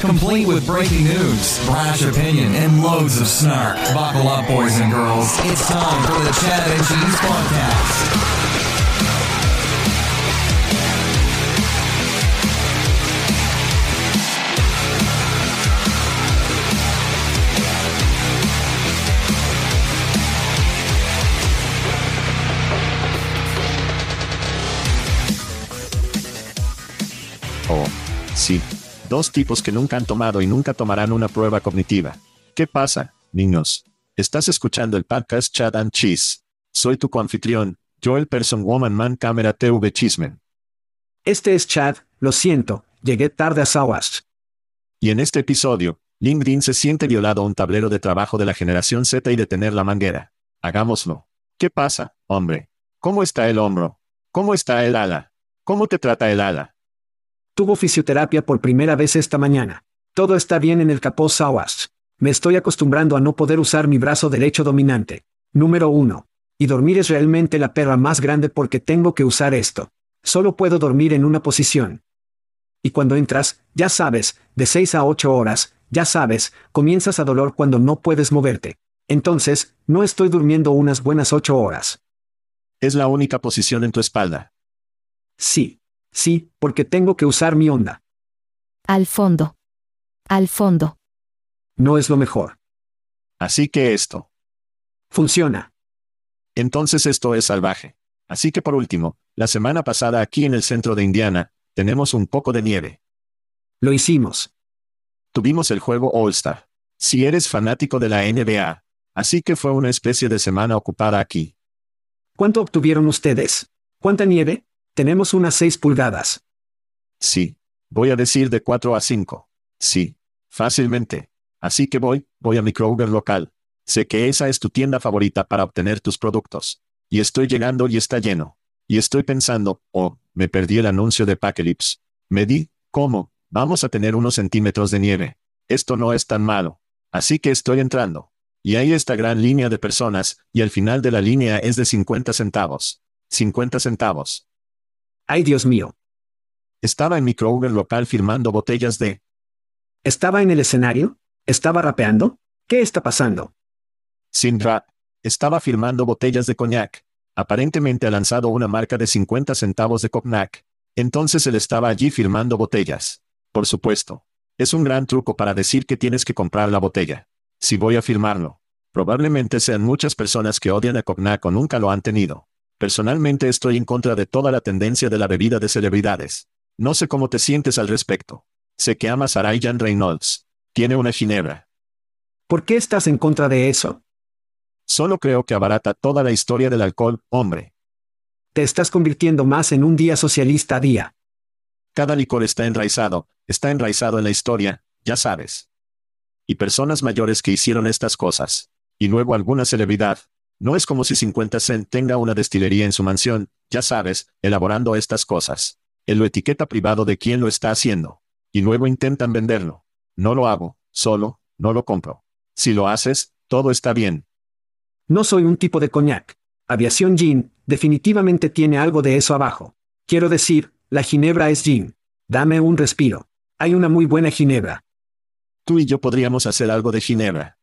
Complete with breaking news, brash opinion, and loads of snark. Buckle up, boys and girls. It's time for the Chad and Cheese Podcast. Oh, sí. Dos tipos que nunca han tomado y nunca tomarán una prueba cognitiva. ¿Qué pasa, niños? Estás escuchando el podcast Chad and Cheese. Soy tu coanfitrión, Joel Person Woman Man Camera TV Chismen. Este es Chad, lo siento, llegué tarde a Sawash. Y en este episodio, LinkedIn se siente violado a un tablero de trabajo de la generación Z y detener la manguera. Hagámoslo. ¿Qué pasa, hombre? ¿Cómo está el hombro? ¿Cómo está el ala? ¿Cómo te trata el ala? Tuvo fisioterapia por primera vez esta mañana. Todo está bien en el capó Sawash. Me estoy acostumbrando a no poder usar mi brazo derecho dominante. Número 1. Y dormir es realmente la perra más grande porque tengo que usar esto. Solo puedo dormir en una posición. Y cuando entras, ya sabes, de 6 a 8 horas, ya sabes, comienzas a dolor cuando no puedes moverte. Entonces, no estoy durmiendo unas buenas 8 horas. Es la única posición en tu espalda. Sí. Sí, porque tengo que usar mi onda. Al fondo. Al fondo. No es lo mejor. Así que esto. Funciona. Entonces esto es salvaje. Así que por último, la semana pasada aquí en el centro de Indiana, tenemos un poco de nieve. Lo hicimos. Tuvimos el juego All-Star. Si eres fanático de la NBA. Así que fue una especie de semana ocupada aquí. ¿Cuánto obtuvieron ustedes? ¿Cuánta nieve? Tenemos unas 6 pulgadas. Sí. Voy a decir de 4 a 5. Sí. Fácilmente. Así que voy, voy a mi Kroger local. Sé que esa es tu tienda favorita para obtener tus productos. Y estoy llegando y está lleno. Y estoy pensando, oh, me perdí el anuncio de Pacalips. Me di, ¿cómo? Vamos a tener unos centímetros de nieve. Esto no es tan malo. Así que estoy entrando. Y hay esta gran línea de personas, y al final de la línea es de 50 centavos. 50 centavos. ¡Ay Dios mío! Estaba en mi Kroger local firmando botellas de... ¿Estaba en el escenario? ¿Estaba rapeando? ¿Qué está pasando? Sin rap. Estaba firmando botellas de coñac. Aparentemente ha lanzado una marca de 50 centavos de cognac. Entonces él estaba allí firmando botellas. Por supuesto. Es un gran truco para decir que tienes que comprar la botella. Si voy a firmarlo. Probablemente sean muchas personas que odian a cognac o nunca lo han tenido. Personalmente estoy en contra de toda la tendencia de la bebida de celebridades. No sé cómo te sientes al respecto. Sé que amas a Ryan Reynolds. Tiene una ginebra. ¿Por qué estás en contra de eso? Solo creo que abarata toda la historia del alcohol, hombre. te estás convirtiendo más en un día socialista a día. Cada licor está enraizado, está enraizado en la historia, ya sabes. Y personas mayores que hicieron estas cosas. Y luego alguna celebridad. No es como si 50 Cent tenga una destilería en su mansión, ya sabes, elaborando estas cosas. Él lo etiqueta privado de quién lo está haciendo. Y luego intentan venderlo. No lo hago, solo, no lo compro. Si lo haces, todo está bien. No soy un tipo de coñac. Aviación Gin, definitivamente tiene algo de eso abajo. Quiero decir, la ginebra es gin. Dame un respiro. Hay una muy buena ginebra. Tú y yo podríamos hacer algo de ginebra.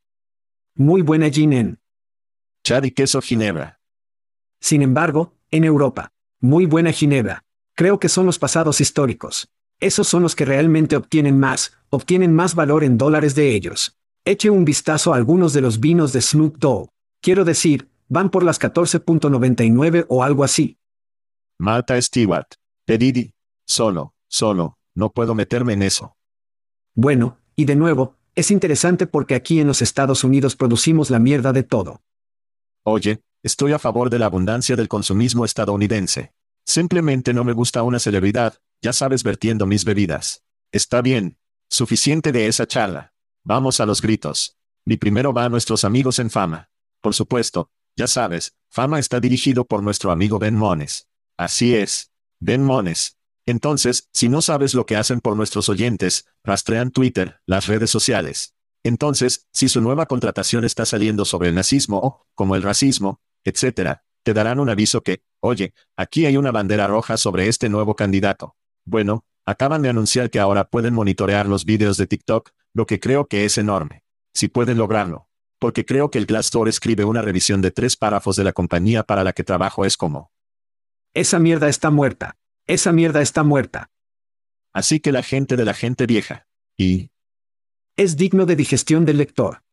Muy buena gin en. Chad y queso ginebra. Sin embargo, en Europa. Muy buena ginebra. Creo que son los pasados históricos. Esos son los que realmente obtienen más, obtienen más valor en dólares de ellos. Eche un vistazo a algunos de los vinos de Snoop Dogg. Quiero decir, van por las 14.99 o algo así. Martha Stewart. Pedidi. Solo, solo, no puedo meterme en eso. Bueno, y de nuevo, es interesante porque aquí en los Estados Unidos producimos la mierda de todo. Oye, estoy a favor de la abundancia del consumismo estadounidense. Simplemente no me gusta una celebridad, ya sabes, vertiendo mis bebidas. Está bien. Suficiente de esa charla. Vamos a los gritos. Mi primero va a nuestros amigos en fama. Por supuesto, ya sabes, fama está dirigido por nuestro amigo Ben Mones. Así es. Ben Mones. Entonces, si no sabes lo que hacen por nuestros oyentes, rastrean Twitter, las redes sociales. Entonces, si su nueva contratación está saliendo sobre el nazismo o, como el racismo, etc., te darán un aviso que, oye, aquí hay una bandera roja sobre este nuevo candidato. Bueno, acaban de anunciar que ahora pueden monitorear los vídeos de TikTok, lo que creo que es enorme. Si pueden lograrlo. Porque creo que el Glassdoor escribe una revisión de tres párrafos de la compañía para la que trabajo es como. Esa mierda está muerta. Esa mierda está muerta. Así que la gente de la gente vieja. Y... Es digno de digestión del lector.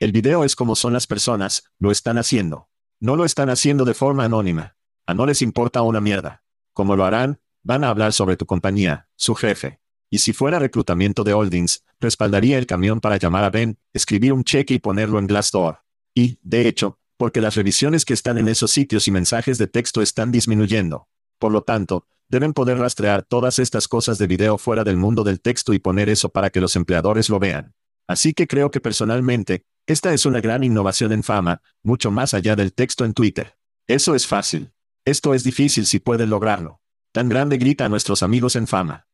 El video es como son las personas, lo están haciendo. No lo están haciendo de forma anónima. A no les importa una mierda. Como lo harán, van a hablar sobre tu compañía, su jefe. Y si fuera reclutamiento de holdings, respaldaría el camión para llamar a Ben, escribir un cheque y ponerlo en Glassdoor. Y, de hecho, porque las revisiones que están en esos sitios y mensajes de texto están disminuyendo. Por lo tanto, deben poder rastrear todas estas cosas de video fuera del mundo del texto y poner eso para que los empleadores lo vean. Así que creo que personalmente, esta es una gran innovación en fama, mucho más allá del texto en Twitter. Eso es fácil. Esto es difícil si pueden lograrlo. Tan grande grita a nuestros amigos en fama.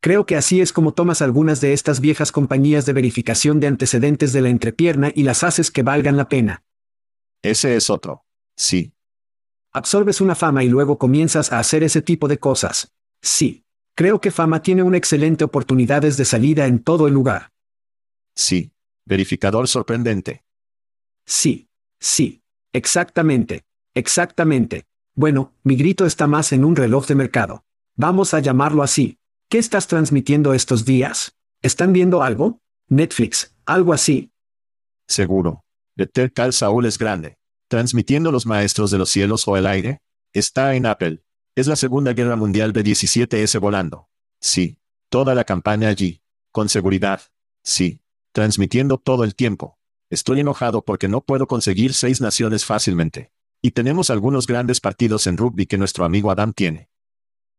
Creo que así es como tomas algunas de estas viejas compañías de verificación de antecedentes de la entrepierna y las haces que valgan la pena. Ese es otro. Sí. Absorbes una fama y luego comienzas a hacer ese tipo de cosas. Sí. Creo que fama tiene una excelente oportunidades de salida en todo el lugar. Sí. Verificador sorprendente. Sí. Sí. Exactamente. Exactamente. Bueno, mi grito está más en un reloj de mercado. Vamos a llamarlo así. ¿Qué estás transmitiendo estos días? ¿Están viendo algo? Netflix, algo así. Seguro. Better Call Saul es grande. Transmitiendo los maestros de los cielos o el aire. Está en Apple. Es la Segunda Guerra Mundial de 17S volando. Sí. Toda la campaña allí. Con seguridad. Sí. Transmitiendo todo el tiempo. Estoy enojado porque no puedo conseguir seis naciones fácilmente. Y tenemos algunos grandes partidos en rugby que nuestro amigo Adam tiene.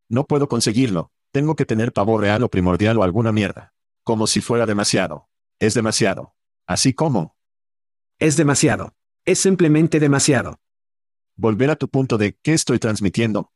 No puedo conseguirlo, tengo que tener pavor real o primordial o alguna mierda. Como si fuera demasiado. Es demasiado. Así como. Es demasiado. Es simplemente demasiado. Volver a tu punto de ¿qué estoy transmitiendo?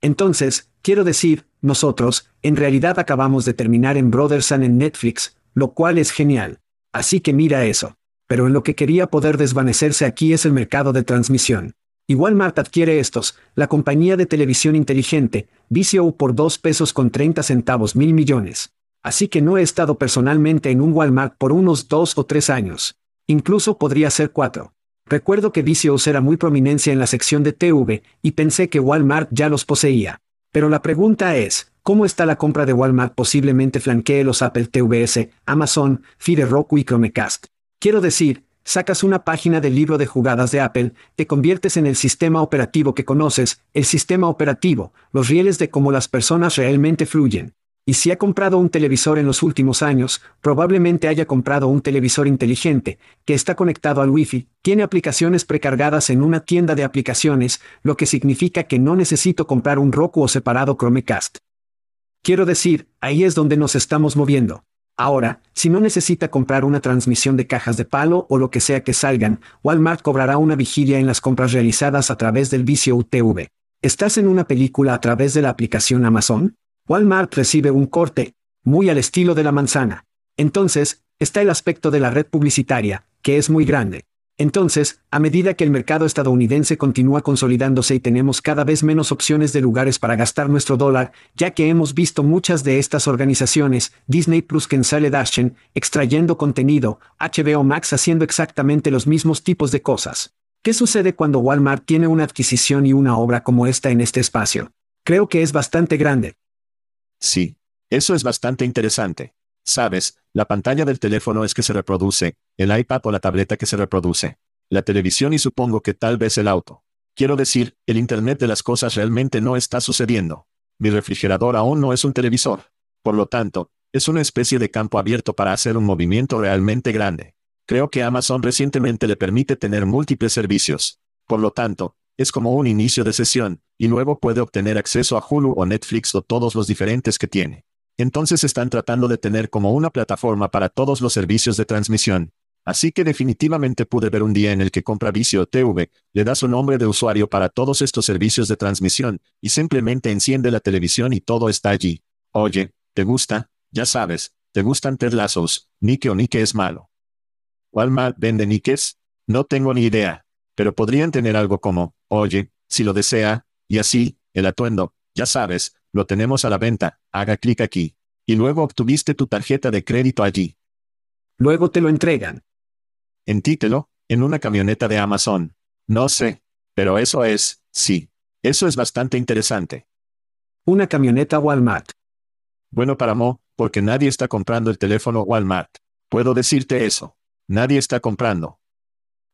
Entonces, quiero decir, nosotros, en realidad acabamos de terminar en Brotherson en Netflix, lo cual es genial. Así que mira eso. Pero en lo que quería poder desvanecerse aquí es el mercado de transmisión. Igual Walmart adquiere estos, la compañía de televisión inteligente, VCO por 2 pesos con 30 centavos mil millones. Así que no he estado personalmente en un Walmart por unos 2 o 3 años. Incluso podría ser 4. Recuerdo que VCO era muy prominencia en la sección de TV, y pensé que Walmart ya los poseía. Pero la pregunta es, ¿cómo está la compra de Walmart posiblemente flanquee los Apple TVS, Amazon, Fire Roku y Chromecast? Quiero decir, sacas una página del libro de jugadas de Apple, te conviertes en el sistema operativo que conoces, el sistema operativo, los rieles de cómo las personas realmente fluyen. Y si ha comprado un televisor en los últimos años, probablemente haya comprado un televisor inteligente, que está conectado al Wi-Fi, tiene aplicaciones precargadas en una tienda de aplicaciones, lo que significa que no necesito comprar un Roku o separado Chromecast. Quiero decir, ahí es donde nos estamos moviendo. Ahora, si no necesita comprar una transmisión de cajas de palo o lo que sea que salgan, Walmart cobrará una vigilia en las compras realizadas a través del vicio UTV. ¿Estás en una película a través de la aplicación Amazon? Walmart recibe un corte, muy al estilo de la manzana. Entonces, está el aspecto de la red publicitaria, que es muy grande. Entonces, a medida que el mercado estadounidense continúa consolidándose y tenemos cada vez menos opciones de lugares para gastar nuestro dólar, ya que hemos visto muchas de estas organizaciones, Disney Plus Kensale Dashen, extrayendo contenido, HBO Max haciendo exactamente los mismos tipos de cosas. ¿Qué sucede cuando Walmart tiene una adquisición y una obra como esta en este espacio? Creo que es bastante grande. Sí. Eso es bastante interesante. Sabes, la pantalla del teléfono es que se reproduce, el iPad o la tableta que se reproduce, la televisión y supongo que tal vez el auto. Quiero decir, el Internet de las cosas realmente no está sucediendo. Mi refrigerador aún no es un televisor. Por lo tanto, es una especie de campo abierto para hacer un movimiento realmente grande. Creo que Amazon recientemente le permite tener múltiples servicios. Por lo tanto, es como un inicio de sesión, y luego puede obtener acceso a Hulu o Netflix o todos los diferentes que tiene. Entonces están tratando de tener como una plataforma para todos los servicios de transmisión. Así que definitivamente pude ver un día en el que compra Vicio TV, le da su nombre de usuario para todos estos servicios de transmisión, y simplemente enciende la televisión y todo está allí. Oye, ¿te gusta? Ya sabes, ¿te gustan Ted Lassos? Nike o Nike es malo. ¿Walmart vende Nikes? No tengo ni idea. Pero podrían tener algo como, oye, si lo desea, y así, el atuendo, ya sabes, lo tenemos a la venta, haga clic aquí. Y luego obtuviste tu tarjeta de crédito allí. Luego te lo entregan. En título, en una camioneta de Amazon. No sé. Pero eso es, sí. Eso es bastante interesante. Una camioneta Walmart. Bueno para Mo, porque nadie está comprando el teléfono Walmart. Puedo decirte eso. Nadie está comprando.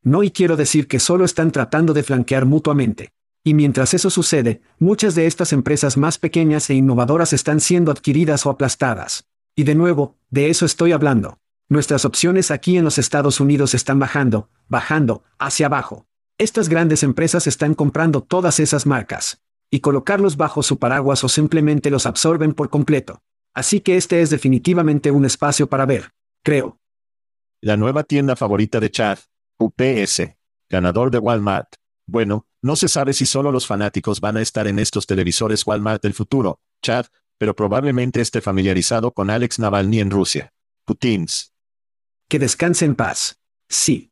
No y quiero decir que solo están tratando de flanquear mutuamente. Y mientras eso sucede, muchas de estas empresas más pequeñas e innovadoras están siendo adquiridas o aplastadas. Y de nuevo, de eso estoy hablando. Nuestras opciones aquí en los Estados Unidos están bajando, bajando, hacia abajo. Estas grandes empresas están comprando todas esas marcas. Y colocarlos bajo su paraguas o simplemente los absorben por completo. Así que este es definitivamente un espacio para ver, creo. La nueva tienda favorita de Chad, UPS, ganador de Walmart. Bueno, no se sabe si solo los fanáticos van a estar en estos televisores Walmart del futuro, Chad, pero probablemente esté familiarizado con Alex Navalny en Rusia. Putins. Que descanse en paz. Sí.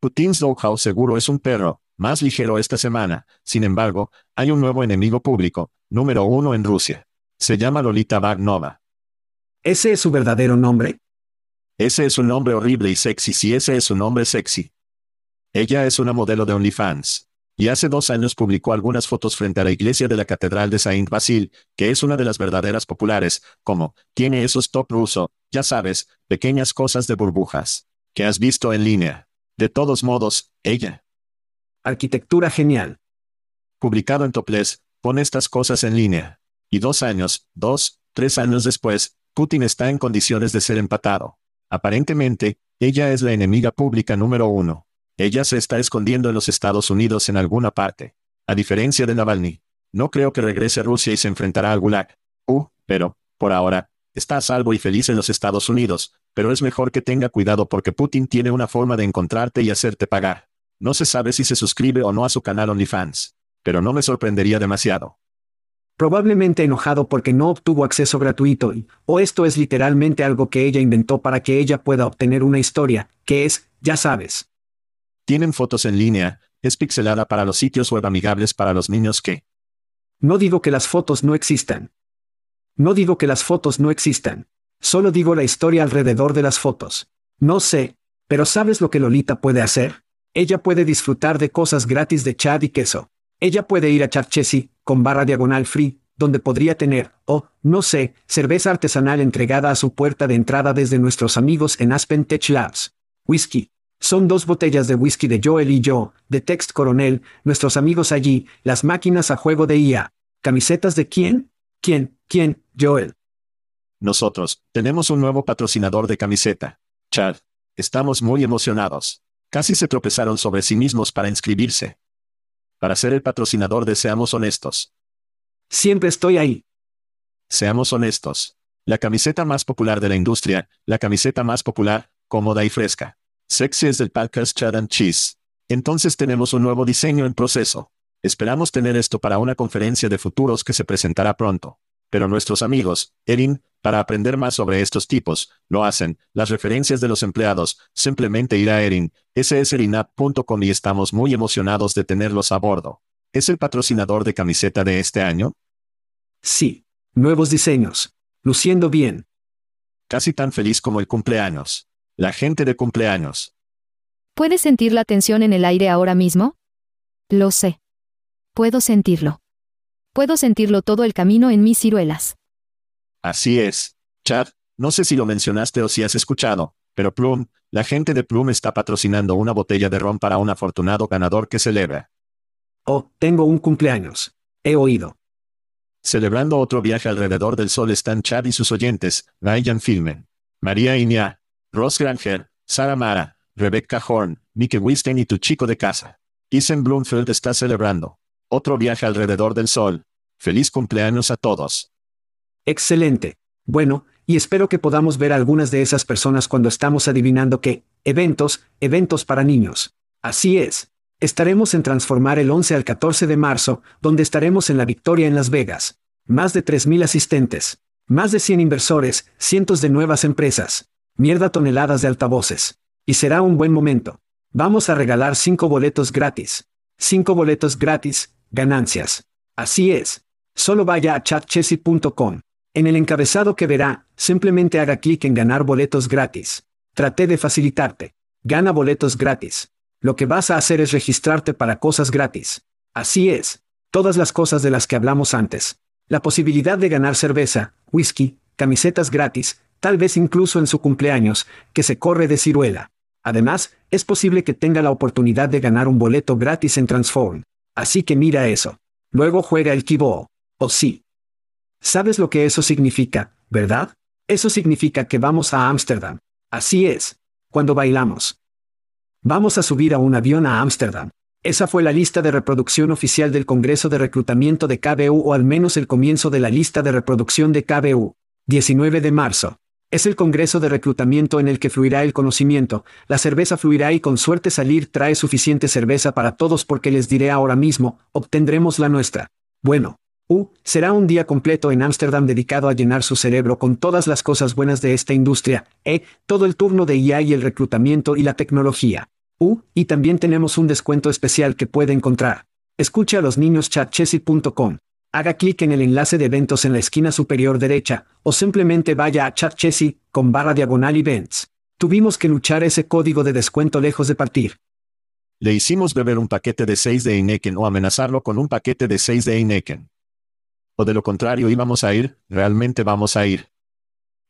Putin's Doghouse seguro es un perro, más ligero esta semana. Sin embargo, hay un nuevo enemigo público, número uno en Rusia. Se llama Lolita Bagnova. ¿Ese es su verdadero nombre? Ese es un nombre horrible y sexy si ese es su nombre sexy. Ella es una modelo de OnlyFans. Y hace dos años publicó algunas fotos frente a la iglesia de la Catedral de Saint Basil, que es una de las verdaderas populares, como, tiene esos top ruso, ya sabes, pequeñas cosas de burbujas, que has visto en línea. De todos modos, ella. Arquitectura genial. Publicado en Topless, pone estas cosas en línea. Y dos años, dos, tres años después, Putin está en condiciones de ser empatado. Aparentemente, ella es la enemiga pública número uno. Ella se está escondiendo en los Estados Unidos en alguna parte. A diferencia de Navalny. No creo que regrese a Rusia y se enfrentará al Gulag. Uh, pero, por ahora, está a salvo y feliz en los Estados Unidos, pero es mejor que tenga cuidado porque Putin tiene una forma de encontrarte y hacerte pagar. No se sabe si se suscribe o no a su canal OnlyFans. Pero no me sorprendería demasiado. Probablemente enojado porque no obtuvo acceso gratuito y, o esto es literalmente algo que ella inventó para que ella pueda obtener una historia, que es, ya sabes. Tienen fotos en línea, es pixelada para los sitios web amigables para los niños que... No digo que las fotos no existan. No digo que las fotos no existan. Solo digo la historia alrededor de las fotos. No sé, pero ¿sabes lo que Lolita puede hacer? Ella puede disfrutar de cosas gratis de Chad y queso. Ella puede ir a Chad Chessy, con barra diagonal free, donde podría tener, o, no sé, cerveza artesanal entregada a su puerta de entrada desde nuestros amigos en Aspen Tech Labs. Whisky, son dos botellas de whisky de Joel y yo, de Text Coronel, nuestros amigos allí, las máquinas a juego de IA. ¿Camisetas de quién? ¿Quién? ¿Quién? Joel. Nosotros, tenemos un nuevo patrocinador de camiseta. Chad. Estamos muy emocionados. Casi se tropezaron sobre sí mismos para inscribirse. Para ser el patrocinador de Seamos Honestos. Siempre estoy ahí. Seamos honestos. La camiseta más popular de la industria, la camiseta más popular, cómoda y fresca. Sexy es del Packers Chad and Cheese. Entonces tenemos un nuevo diseño en proceso. Esperamos tener esto para una conferencia de futuros que se presentará pronto. Pero nuestros amigos, Erin, para aprender más sobre estos tipos, lo hacen, las referencias de los empleados, simplemente ir a Erin, sserinap.com y estamos muy emocionados de tenerlos a bordo. ¿Es el patrocinador de camiseta de este año? Sí. Nuevos diseños. Luciendo bien. Casi tan feliz como el cumpleaños. La gente de cumpleaños. ¿Puedes sentir la tensión en el aire ahora mismo? Lo sé. Puedo sentirlo. Puedo sentirlo todo el camino en mis ciruelas. Así es. Chad, no sé si lo mencionaste o si has escuchado, pero Plum, la gente de Plum está patrocinando una botella de ron para un afortunado ganador que celebra. Oh, tengo un cumpleaños. He oído. Celebrando otro viaje alrededor del sol están Chad y sus oyentes, Ryan Filmen, María Iña, Ross Granger, Sara Mara, Rebecca Horn, Mickey Wisten y tu chico de casa. Isen Bloomfield está celebrando. Otro viaje alrededor del sol. Feliz cumpleaños a todos. Excelente. Bueno, y espero que podamos ver a algunas de esas personas cuando estamos adivinando qué. Eventos, eventos para niños. Así es. Estaremos en Transformar el 11 al 14 de marzo, donde estaremos en la Victoria en Las Vegas. Más de 3.000 asistentes. Más de 100 inversores, cientos de nuevas empresas. Mierda toneladas de altavoces. Y será un buen momento. Vamos a regalar 5 boletos gratis. 5 boletos gratis, Ganancias. Así es. Solo vaya a chatchessy.com. En el encabezado que verá, simplemente haga clic en ganar boletos gratis. Traté de facilitarte. Gana boletos gratis. Lo que vas a hacer es registrarte para cosas gratis. Así es. Todas las cosas de las que hablamos antes. La posibilidad de ganar cerveza, whisky, camisetas gratis, tal vez incluso en su cumpleaños, que se corre de ciruela. Además, es posible que tenga la oportunidad de ganar un boleto gratis en Transform. Así que mira eso. Luego juega el kiboo. ¿O sí? ¿Sabes lo que eso significa, verdad? Eso significa que vamos a Ámsterdam. Así es. Cuando bailamos. Vamos a subir a un avión a Ámsterdam. Esa fue la lista de reproducción oficial del Congreso de Reclutamiento de KBU o al menos el comienzo de la lista de reproducción de KBU. 19 de marzo. Es el Congreso de Reclutamiento en el que fluirá el conocimiento, la cerveza fluirá y con suerte salir trae suficiente cerveza para todos porque les diré ahora mismo, obtendremos la nuestra. Bueno. U, será un día completo en Ámsterdam dedicado a llenar su cerebro con todas las cosas buenas de esta industria, e, todo el turno de IA y el reclutamiento y la tecnología. U, y también tenemos un descuento especial que puede encontrar. Escucha a los niños chatchessy.com. Haga clic en el enlace de eventos en la esquina superior derecha, o simplemente vaya a ChatChessy, con barra diagonal events. Tuvimos que luchar ese código de descuento lejos de partir. Le hicimos beber un paquete de 6 de Heineken o amenazarlo con un paquete de 6 de Heineken. O de lo contrario íbamos a ir, realmente vamos a ir.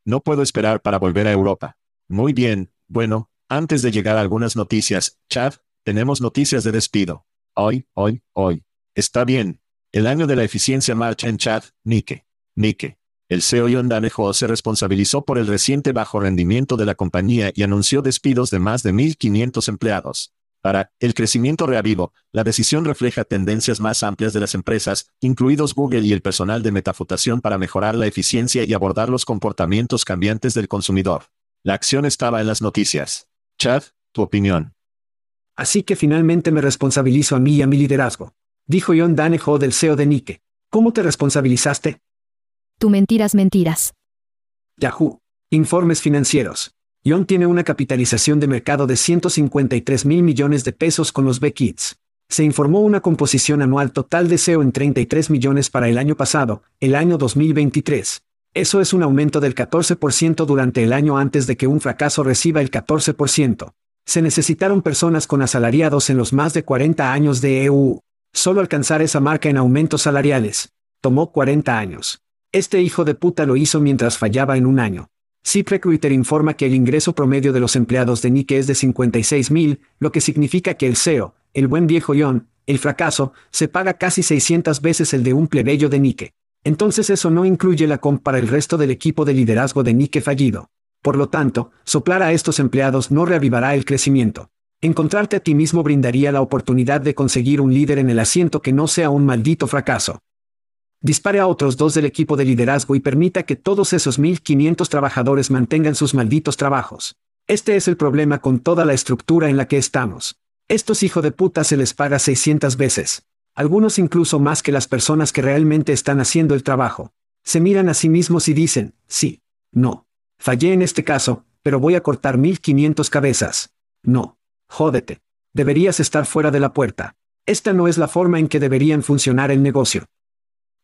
No puedo esperar para volver a Europa. Muy bien, bueno, antes de llegar a algunas noticias, Chad, tenemos noticias de despido. Hoy, hoy, hoy. Está bien, el año de la eficiencia marcha en chat, Nike. Nike. El CEO John Danejo se responsabilizó por el reciente bajo rendimiento de la compañía y anunció despidos de más de 1.500 empleados. Para el crecimiento reavivo, la decisión refleja tendencias más amplias de las empresas, incluidos Google y el personal de metafutación para mejorar la eficiencia y abordar los comportamientos cambiantes del consumidor. La acción estaba en las noticias. Chad, tu opinión. Así que finalmente me responsabilizo a mí y a mi liderazgo dijo John Danejo del CEO de Nike. ¿Cómo te responsabilizaste? Tu mentiras, mentiras. Yahoo. Informes financieros. John tiene una capitalización de mercado de 153 mil millones de pesos con los B-Kits. Se informó una composición anual total de SEO en 33 millones para el año pasado, el año 2023. Eso es un aumento del 14% durante el año antes de que un fracaso reciba el 14%. Se necesitaron personas con asalariados en los más de 40 años de EU. Solo alcanzar esa marca en aumentos salariales. Tomó 40 años. Este hijo de puta lo hizo mientras fallaba en un año. ZipRecruiter informa que el ingreso promedio de los empleados de Nike es de 56 mil, lo que significa que el CEO, el buen viejo John, el fracaso, se paga casi 600 veces el de un plebeyo de Nike. Entonces eso no incluye la comp para el resto del equipo de liderazgo de Nike fallido. Por lo tanto, soplar a estos empleados no reavivará el crecimiento. Encontrarte a ti mismo brindaría la oportunidad de conseguir un líder en el asiento que no sea un maldito fracaso. Dispare a otros dos del equipo de liderazgo y permita que todos esos 1500 trabajadores mantengan sus malditos trabajos. Este es el problema con toda la estructura en la que estamos. Estos hijos de puta se les paga 600 veces. Algunos incluso más que las personas que realmente están haciendo el trabajo. Se miran a sí mismos y dicen, sí, no. Fallé en este caso, pero voy a cortar 1500 cabezas. No. Jódete. Deberías estar fuera de la puerta. Esta no es la forma en que deberían funcionar el negocio.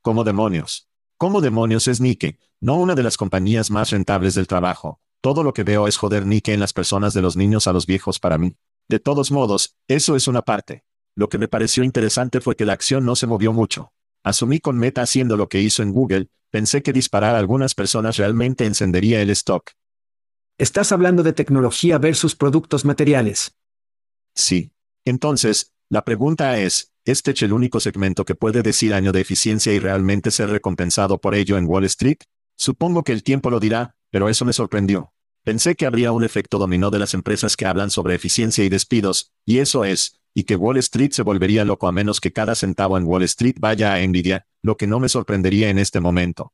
¿Cómo demonios? ¿Cómo demonios es Nike? No una de las compañías más rentables del trabajo. Todo lo que veo es joder Nike en las personas de los niños a los viejos para mí. De todos modos, eso es una parte. Lo que me pareció interesante fue que la acción no se movió mucho. Asumí con Meta haciendo lo que hizo en Google, pensé que disparar a algunas personas realmente encendería el stock. Estás hablando de tecnología versus productos materiales. Sí. Entonces, la pregunta es, ¿es Tech el único segmento que puede decir año de eficiencia y realmente ser recompensado por ello en Wall Street? Supongo que el tiempo lo dirá, pero eso me sorprendió. Pensé que habría un efecto dominó de las empresas que hablan sobre eficiencia y despidos, y eso es, y que Wall Street se volvería loco a menos que cada centavo en Wall Street vaya a Nvidia, lo que no me sorprendería en este momento.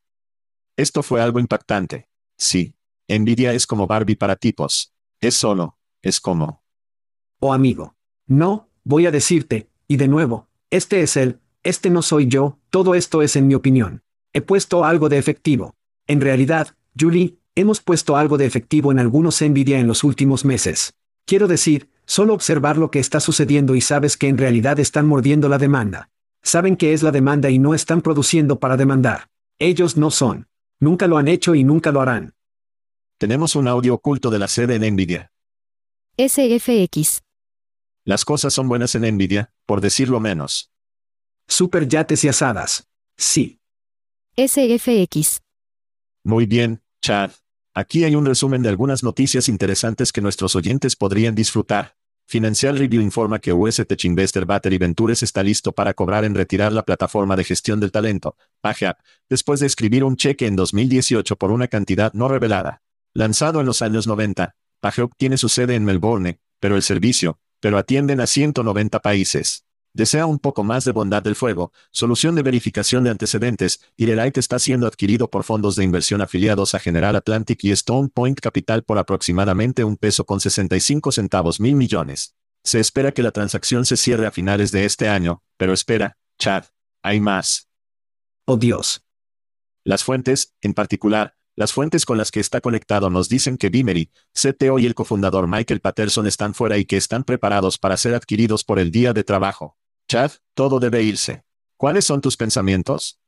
Esto fue algo impactante. Sí. Nvidia es como Barbie para tipos. Es solo, es como. Oh amigo. No, voy a decirte, y de nuevo, este es él, este no soy yo, todo esto es en mi opinión. He puesto algo de efectivo. En realidad, Julie, hemos puesto algo de efectivo en algunos Nvidia en los últimos meses. Quiero decir, solo observar lo que está sucediendo y sabes que en realidad están mordiendo la demanda. Saben que es la demanda y no están produciendo para demandar. Ellos no son. Nunca lo han hecho y nunca lo harán. Tenemos un audio oculto de la sede en Nvidia. SFX. Las cosas son buenas en Nvidia, por decirlo menos. Super yates y asadas. Sí. SFX. Muy bien, Chad. Aquí hay un resumen de algunas noticias interesantes que nuestros oyentes podrían disfrutar. Financial Review informa que US Tech Investor Battery Ventures está listo para cobrar en retirar la plataforma de gestión del talento, PageUp, después de escribir un cheque en 2018 por una cantidad no revelada. Lanzado en los años 90, PageUp tiene su sede en Melbourne, pero el servicio, pero atienden a 190 países. Desea un poco más de bondad del fuego, solución de verificación de antecedentes, y Light está siendo adquirido por fondos de inversión afiliados a General Atlantic y Stone Point Capital por aproximadamente un peso con 65 centavos mil millones. Se espera que la transacción se cierre a finales de este año, pero espera, Chad, hay más. Oh Dios. Las fuentes, en particular, las fuentes con las que está conectado nos dicen que Bimery, CTO y el cofundador Michael Patterson están fuera y que están preparados para ser adquiridos por el día de trabajo. Chad, todo debe irse. ¿Cuáles son tus pensamientos?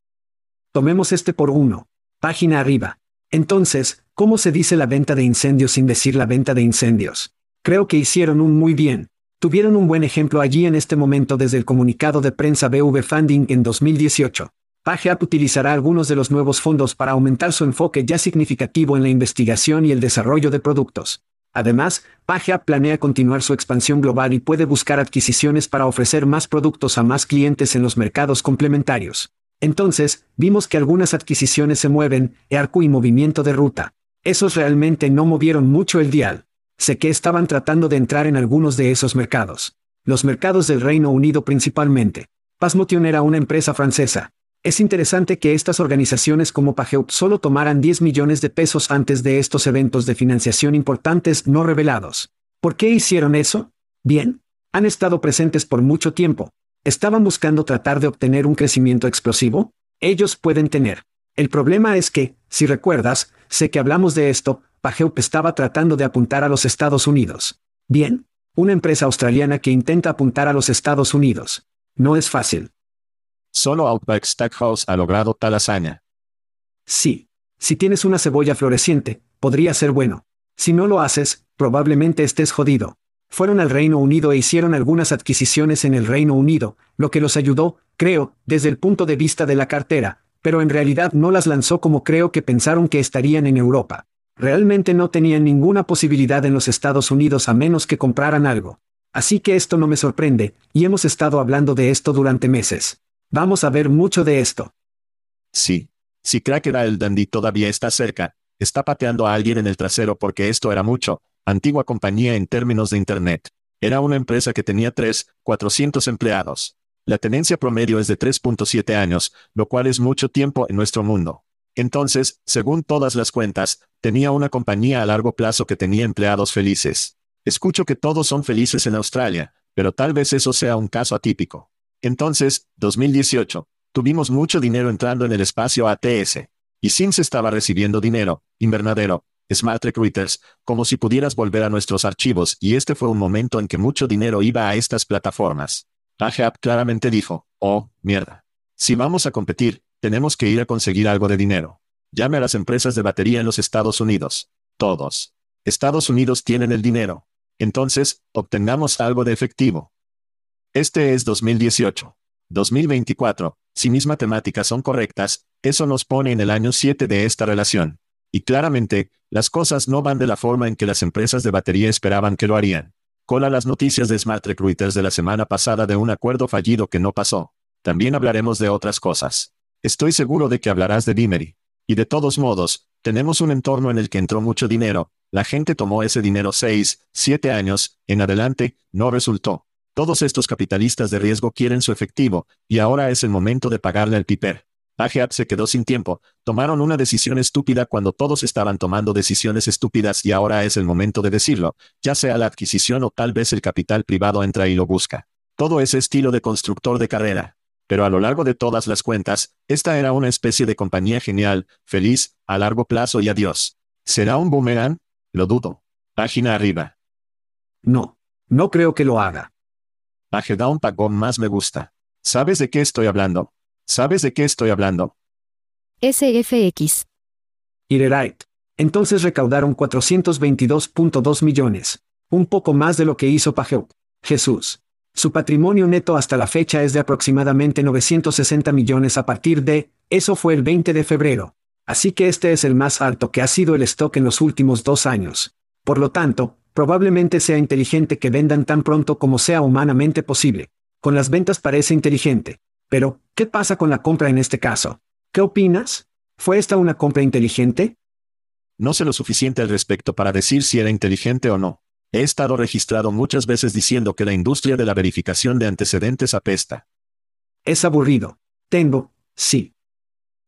Tomemos este por uno. Página arriba. Entonces, ¿cómo se dice la venta de incendios sin decir la venta de incendios? Creo que hicieron un muy bien. Tuvieron un buen ejemplo allí en este momento desde el comunicado de prensa BV Funding en 2018. PageApp utilizará algunos de los nuevos fondos para aumentar su enfoque ya significativo en la investigación y el desarrollo de productos. Además, PageApp planea continuar su expansión global y puede buscar adquisiciones para ofrecer más productos a más clientes en los mercados complementarios. Entonces, vimos que algunas adquisiciones se mueven, EARCU y movimiento de ruta. Esos realmente no movieron mucho el dial. Sé que estaban tratando de entrar en algunos de esos mercados. Los mercados del Reino Unido principalmente. Pasmotion era una empresa francesa. Es interesante que estas organizaciones como Pageup solo tomaran 10 millones de pesos antes de estos eventos de financiación importantes no revelados. ¿Por qué hicieron eso? Bien. Han estado presentes por mucho tiempo. ¿Estaban buscando tratar de obtener un crecimiento explosivo? Ellos pueden tener. El problema es que, si recuerdas, sé que hablamos de esto, Pageup estaba tratando de apuntar a los Estados Unidos. Bien. Una empresa australiana que intenta apuntar a los Estados Unidos. No es fácil. Solo Outback Stackhouse ha logrado tal hazaña. Sí. Si tienes una cebolla floreciente, podría ser bueno. Si no lo haces, probablemente estés jodido. Fueron al Reino Unido e hicieron algunas adquisiciones en el Reino Unido, lo que los ayudó, creo, desde el punto de vista de la cartera, pero en realidad no las lanzó como creo que pensaron que estarían en Europa. Realmente no tenían ninguna posibilidad en los Estados Unidos a menos que compraran algo. Así que esto no me sorprende, y hemos estado hablando de esto durante meses. Vamos a ver mucho de esto. Sí. Si Cracker el Dandy todavía está cerca, está pateando a alguien en el trasero porque esto era mucho, antigua compañía en términos de Internet. Era una empresa que tenía 3, 400 empleados. La tenencia promedio es de 3.7 años, lo cual es mucho tiempo en nuestro mundo. Entonces, según todas las cuentas, tenía una compañía a largo plazo que tenía empleados felices. Escucho que todos son felices en Australia, pero tal vez eso sea un caso atípico. Entonces, 2018, tuvimos mucho dinero entrando en el espacio ATS. Y Sims estaba recibiendo dinero, invernadero, Smart Recruiters, como si pudieras volver a nuestros archivos y este fue un momento en que mucho dinero iba a estas plataformas. Ahab claramente dijo, oh, mierda. Si vamos a competir, tenemos que ir a conseguir algo de dinero. Llame a las empresas de batería en los Estados Unidos. Todos. Estados Unidos tienen el dinero. Entonces, obtengamos algo de efectivo. Este es 2018. 2024, si mis matemáticas son correctas, eso nos pone en el año 7 de esta relación. Y claramente, las cosas no van de la forma en que las empresas de batería esperaban que lo harían. Cola las noticias de Smart Recruiters de la semana pasada de un acuerdo fallido que no pasó. También hablaremos de otras cosas. Estoy seguro de que hablarás de Bimery. Y de todos modos, tenemos un entorno en el que entró mucho dinero, la gente tomó ese dinero 6, 7 años, en adelante, no resultó. Todos estos capitalistas de riesgo quieren su efectivo, y ahora es el momento de pagarle al piper. Ageab se quedó sin tiempo, tomaron una decisión estúpida cuando todos estaban tomando decisiones estúpidas y ahora es el momento de decirlo, ya sea la adquisición o tal vez el capital privado entra y lo busca. Todo ese estilo de constructor de carrera. Pero a lo largo de todas las cuentas, esta era una especie de compañía genial, feliz, a largo plazo y adiós. ¿Será un boomerang? Lo dudo. Página arriba. No. No creo que lo haga. Agedown pagó más me gusta. ¿Sabes de qué estoy hablando? ¿Sabes de qué estoy hablando? SFX. Irerite. Entonces recaudaron 422.2 millones. Un poco más de lo que hizo Pajeu. Jesús. Su patrimonio neto hasta la fecha es de aproximadamente 960 millones a partir de, eso fue el 20 de febrero. Así que este es el más alto que ha sido el stock en los últimos dos años. Por lo tanto, Probablemente sea inteligente que vendan tan pronto como sea humanamente posible. Con las ventas parece inteligente. Pero, ¿qué pasa con la compra en este caso? ¿Qué opinas? ¿Fue esta una compra inteligente? No sé lo suficiente al respecto para decir si era inteligente o no. He estado registrado muchas veces diciendo que la industria de la verificación de antecedentes apesta. Es aburrido. Tengo, sí.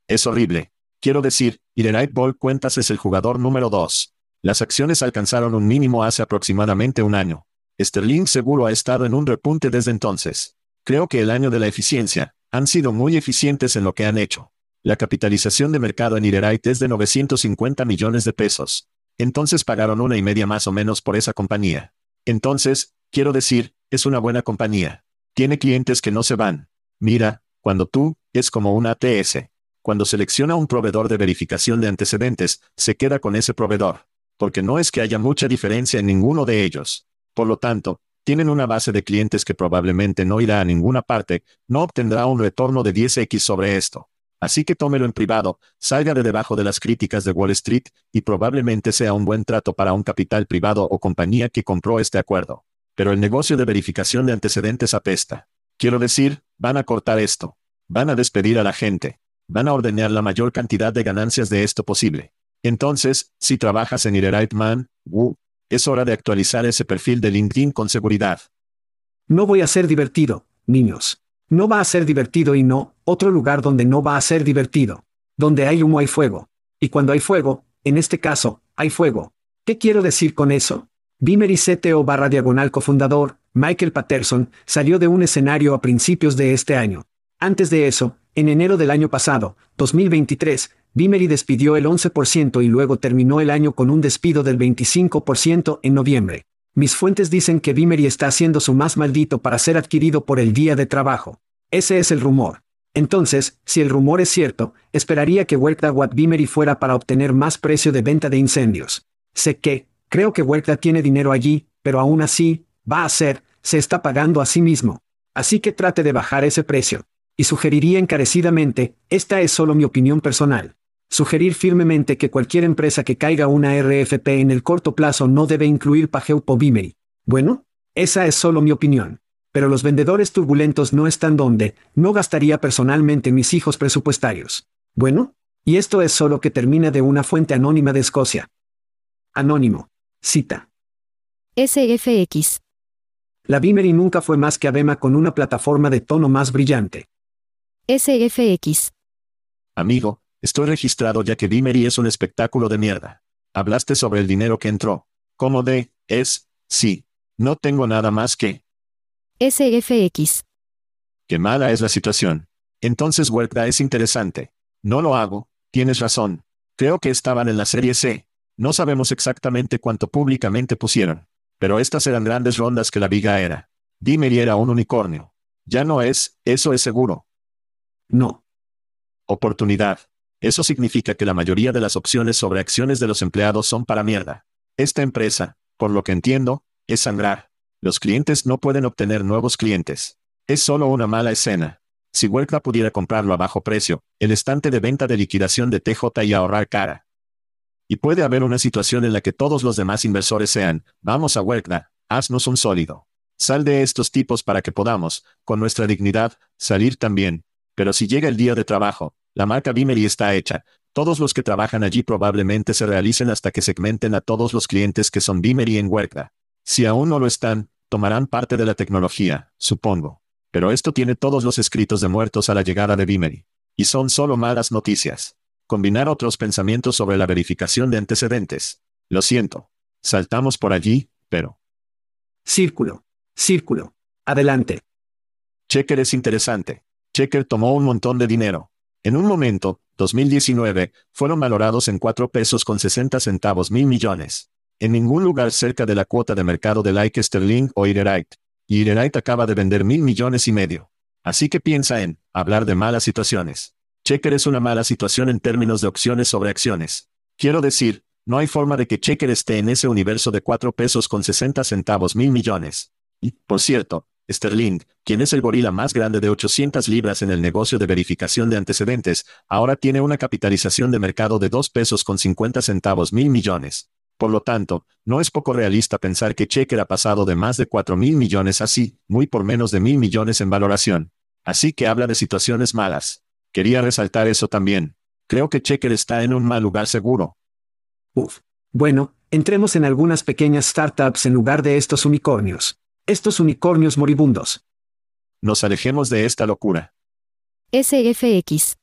Es horrible. Quiero decir, Irenight Ball Cuentas es el jugador número 2. Las acciones alcanzaron un mínimo hace aproximadamente un año. Sterling seguro ha estado en un repunte desde entonces. Creo que el año de la eficiencia, han sido muy eficientes en lo que han hecho. La capitalización de mercado en Irerite es de 950 millones de pesos. Entonces pagaron una y media más o menos por esa compañía. Entonces, quiero decir, es una buena compañía. Tiene clientes que no se van. Mira, cuando tú, es como una ATS. Cuando selecciona un proveedor de verificación de antecedentes, se queda con ese proveedor porque no es que haya mucha diferencia en ninguno de ellos. Por lo tanto, tienen una base de clientes que probablemente no irá a ninguna parte, no obtendrá un retorno de 10x sobre esto. Así que tómelo en privado, salga de debajo de las críticas de Wall Street, y probablemente sea un buen trato para un capital privado o compañía que compró este acuerdo. Pero el negocio de verificación de antecedentes apesta. Quiero decir, van a cortar esto. Van a despedir a la gente. Van a ordenar la mayor cantidad de ganancias de esto posible. Entonces, si trabajas en Iterate Man, es hora de actualizar ese perfil de LinkedIn con seguridad. No voy a ser divertido, niños. No va a ser divertido y no, otro lugar donde no va a ser divertido. Donde hay humo hay fuego. Y cuando hay fuego, en este caso, hay fuego. ¿Qué quiero decir con eso? Bimery CTO barra diagonal cofundador, Michael Patterson, salió de un escenario a principios de este año. Antes de eso, en enero del año pasado, 2023, Bimery despidió el 11% y luego terminó el año con un despido del 25% en noviembre. Mis fuentes dicen que Bimery está haciendo su más maldito para ser adquirido por el día de trabajo. Ese es el rumor. Entonces, si el rumor es cierto, esperaría que Huerta Watt Bimery fuera para obtener más precio de venta de incendios. Sé que, creo que Huerta tiene dinero allí, pero aún así, va a ser, se está pagando a sí mismo. Así que trate de bajar ese precio. Y sugeriría encarecidamente, esta es solo mi opinión personal. Sugerir firmemente que cualquier empresa que caiga una RFP en el corto plazo no debe incluir Pageupo Bimery. Bueno, esa es solo mi opinión. Pero los vendedores turbulentos no están donde, no gastaría personalmente mis hijos presupuestarios. Bueno, y esto es solo que termina de una fuente anónima de Escocia. Anónimo. Cita. SFX. La Bimery nunca fue más que Abema con una plataforma de tono más brillante. SFX. Amigo, estoy registrado ya que Bimery es un espectáculo de mierda. Hablaste sobre el dinero que entró. ¿Cómo de? Es, sí. No tengo nada más que. SFX. Qué mala es la situación. Entonces Huerta es interesante. No lo hago, tienes razón. Creo que estaban en la serie C. No sabemos exactamente cuánto públicamente pusieron. Pero estas eran grandes rondas que la viga era. Dimery era un unicornio. Ya no es, eso es seguro. No. Oportunidad. Eso significa que la mayoría de las opciones sobre acciones de los empleados son para mierda. Esta empresa, por lo que entiendo, es sangrar. Los clientes no pueden obtener nuevos clientes. Es solo una mala escena. Si Huerta pudiera comprarlo a bajo precio, el estante de venta de liquidación de TJ y ahorrar cara. Y puede haber una situación en la que todos los demás inversores sean, vamos a Huerta, haznos un sólido. Sal de estos tipos para que podamos, con nuestra dignidad, salir también. Pero si llega el día de trabajo, la marca Bimery está hecha. Todos los que trabajan allí probablemente se realicen hasta que segmenten a todos los clientes que son Bimery en Huerta. Si aún no lo están, tomarán parte de la tecnología, supongo. Pero esto tiene todos los escritos de muertos a la llegada de Bimery. Y son solo malas noticias. Combinar otros pensamientos sobre la verificación de antecedentes. Lo siento. Saltamos por allí, pero... Círculo. Círculo. Adelante. Checker es interesante. Checker tomó un montón de dinero. En un momento, 2019, fueron valorados en 4 pesos con 60 centavos mil millones. En ningún lugar cerca de la cuota de mercado de Like Sterling o Iterite. Y Iterite acaba de vender mil millones y medio. Así que piensa en, hablar de malas situaciones. Checker es una mala situación en términos de opciones sobre acciones. Quiero decir, no hay forma de que Checker esté en ese universo de 4 pesos con 60 centavos mil millones. Y, por cierto, Sterling, quien es el gorila más grande de 800 libras en el negocio de verificación de antecedentes, ahora tiene una capitalización de mercado de 2 pesos con 50 centavos mil millones. Por lo tanto, no es poco realista pensar que Checker ha pasado de más de 4 mil millones así, muy por menos de mil millones en valoración. Así que habla de situaciones malas. Quería resaltar eso también. Creo que Checker está en un mal lugar seguro. Uf. Bueno, entremos en algunas pequeñas startups en lugar de estos unicornios. Estos unicornios moribundos. Nos alejemos de esta locura. SFX.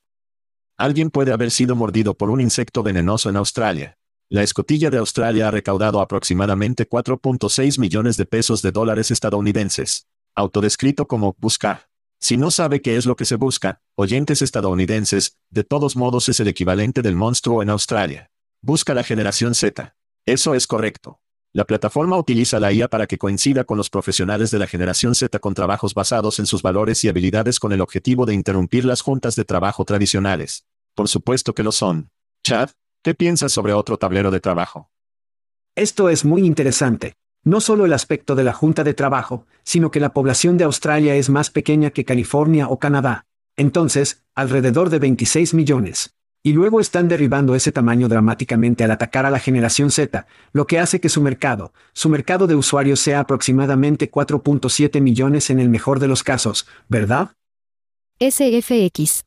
Alguien puede haber sido mordido por un insecto venenoso en Australia. La escotilla de Australia ha recaudado aproximadamente 4.6 millones de pesos de dólares estadounidenses. Autodescrito como buscar. Si no sabe qué es lo que se busca, oyentes estadounidenses, de todos modos es el equivalente del monstruo en Australia. Busca la generación Z. Eso es correcto. La plataforma utiliza la IA para que coincida con los profesionales de la generación Z con trabajos basados en sus valores y habilidades con el objetivo de interrumpir las juntas de trabajo tradicionales. Por supuesto que lo son. Chad, ¿qué piensas sobre otro tablero de trabajo? Esto es muy interesante. No solo el aspecto de la junta de trabajo, sino que la población de Australia es más pequeña que California o Canadá. Entonces, alrededor de 26 millones. Y luego están derribando ese tamaño dramáticamente al atacar a la generación Z, lo que hace que su mercado, su mercado de usuarios sea aproximadamente 4.7 millones en el mejor de los casos, ¿verdad? SFX.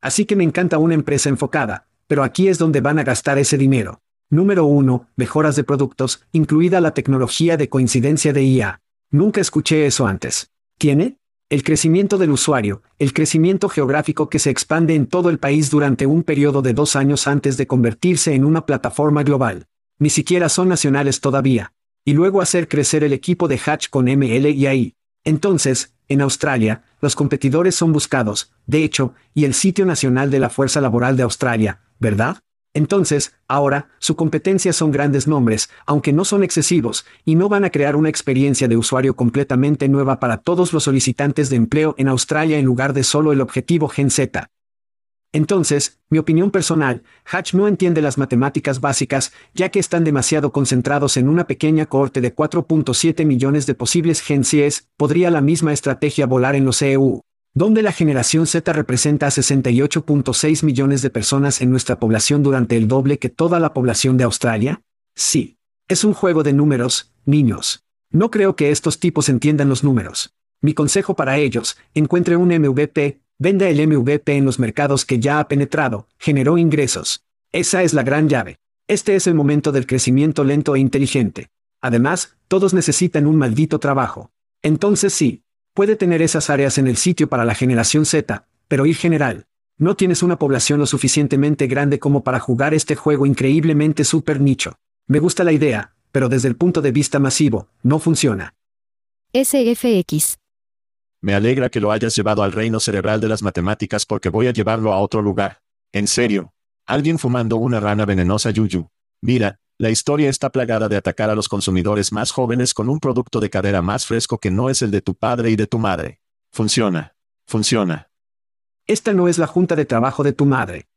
Así que me encanta una empresa enfocada, pero aquí es donde van a gastar ese dinero. Número 1. Mejoras de productos, incluida la tecnología de coincidencia de IA. Nunca escuché eso antes. ¿Tiene? El crecimiento del usuario, el crecimiento geográfico que se expande en todo el país durante un periodo de dos años antes de convertirse en una plataforma global. Ni siquiera son nacionales todavía. Y luego hacer crecer el equipo de Hatch con ML y AI. Entonces, en Australia, los competidores son buscados, de hecho, y el sitio nacional de la Fuerza Laboral de Australia, ¿verdad? Entonces, ahora, su competencia son grandes nombres, aunque no son excesivos, y no van a crear una experiencia de usuario completamente nueva para todos los solicitantes de empleo en Australia en lugar de solo el objetivo Gen Z. Entonces, mi opinión personal, Hatch no entiende las matemáticas básicas, ya que están demasiado concentrados en una pequeña cohorte de 4.7 millones de posibles Gen Cs, podría la misma estrategia volar en los EU donde la generación Z representa a 68.6 millones de personas en nuestra población durante el doble que toda la población de Australia? Sí. Es un juego de números, niños. No creo que estos tipos entiendan los números. Mi consejo para ellos, encuentre un MVP, Venda el MVP en los mercados que ya ha penetrado, generó ingresos. Esa es la gran llave. Este es el momento del crecimiento lento e inteligente. Además, todos necesitan un maldito trabajo. Entonces sí, puede tener esas áreas en el sitio para la generación Z, pero ir general. No tienes una población lo suficientemente grande como para jugar este juego increíblemente super nicho. Me gusta la idea, pero desde el punto de vista masivo, no funciona. SFX. Me alegra que lo hayas llevado al reino cerebral de las matemáticas porque voy a llevarlo a otro lugar. En serio, Alguien fumando una rana venenosa yuyu. Mira, la historia está plagada de atacar a los consumidores más jóvenes con un producto de cadera más fresco que no es el de tu padre y de tu madre. Funciona. Funciona. Esta no es la junta de trabajo de tu madre.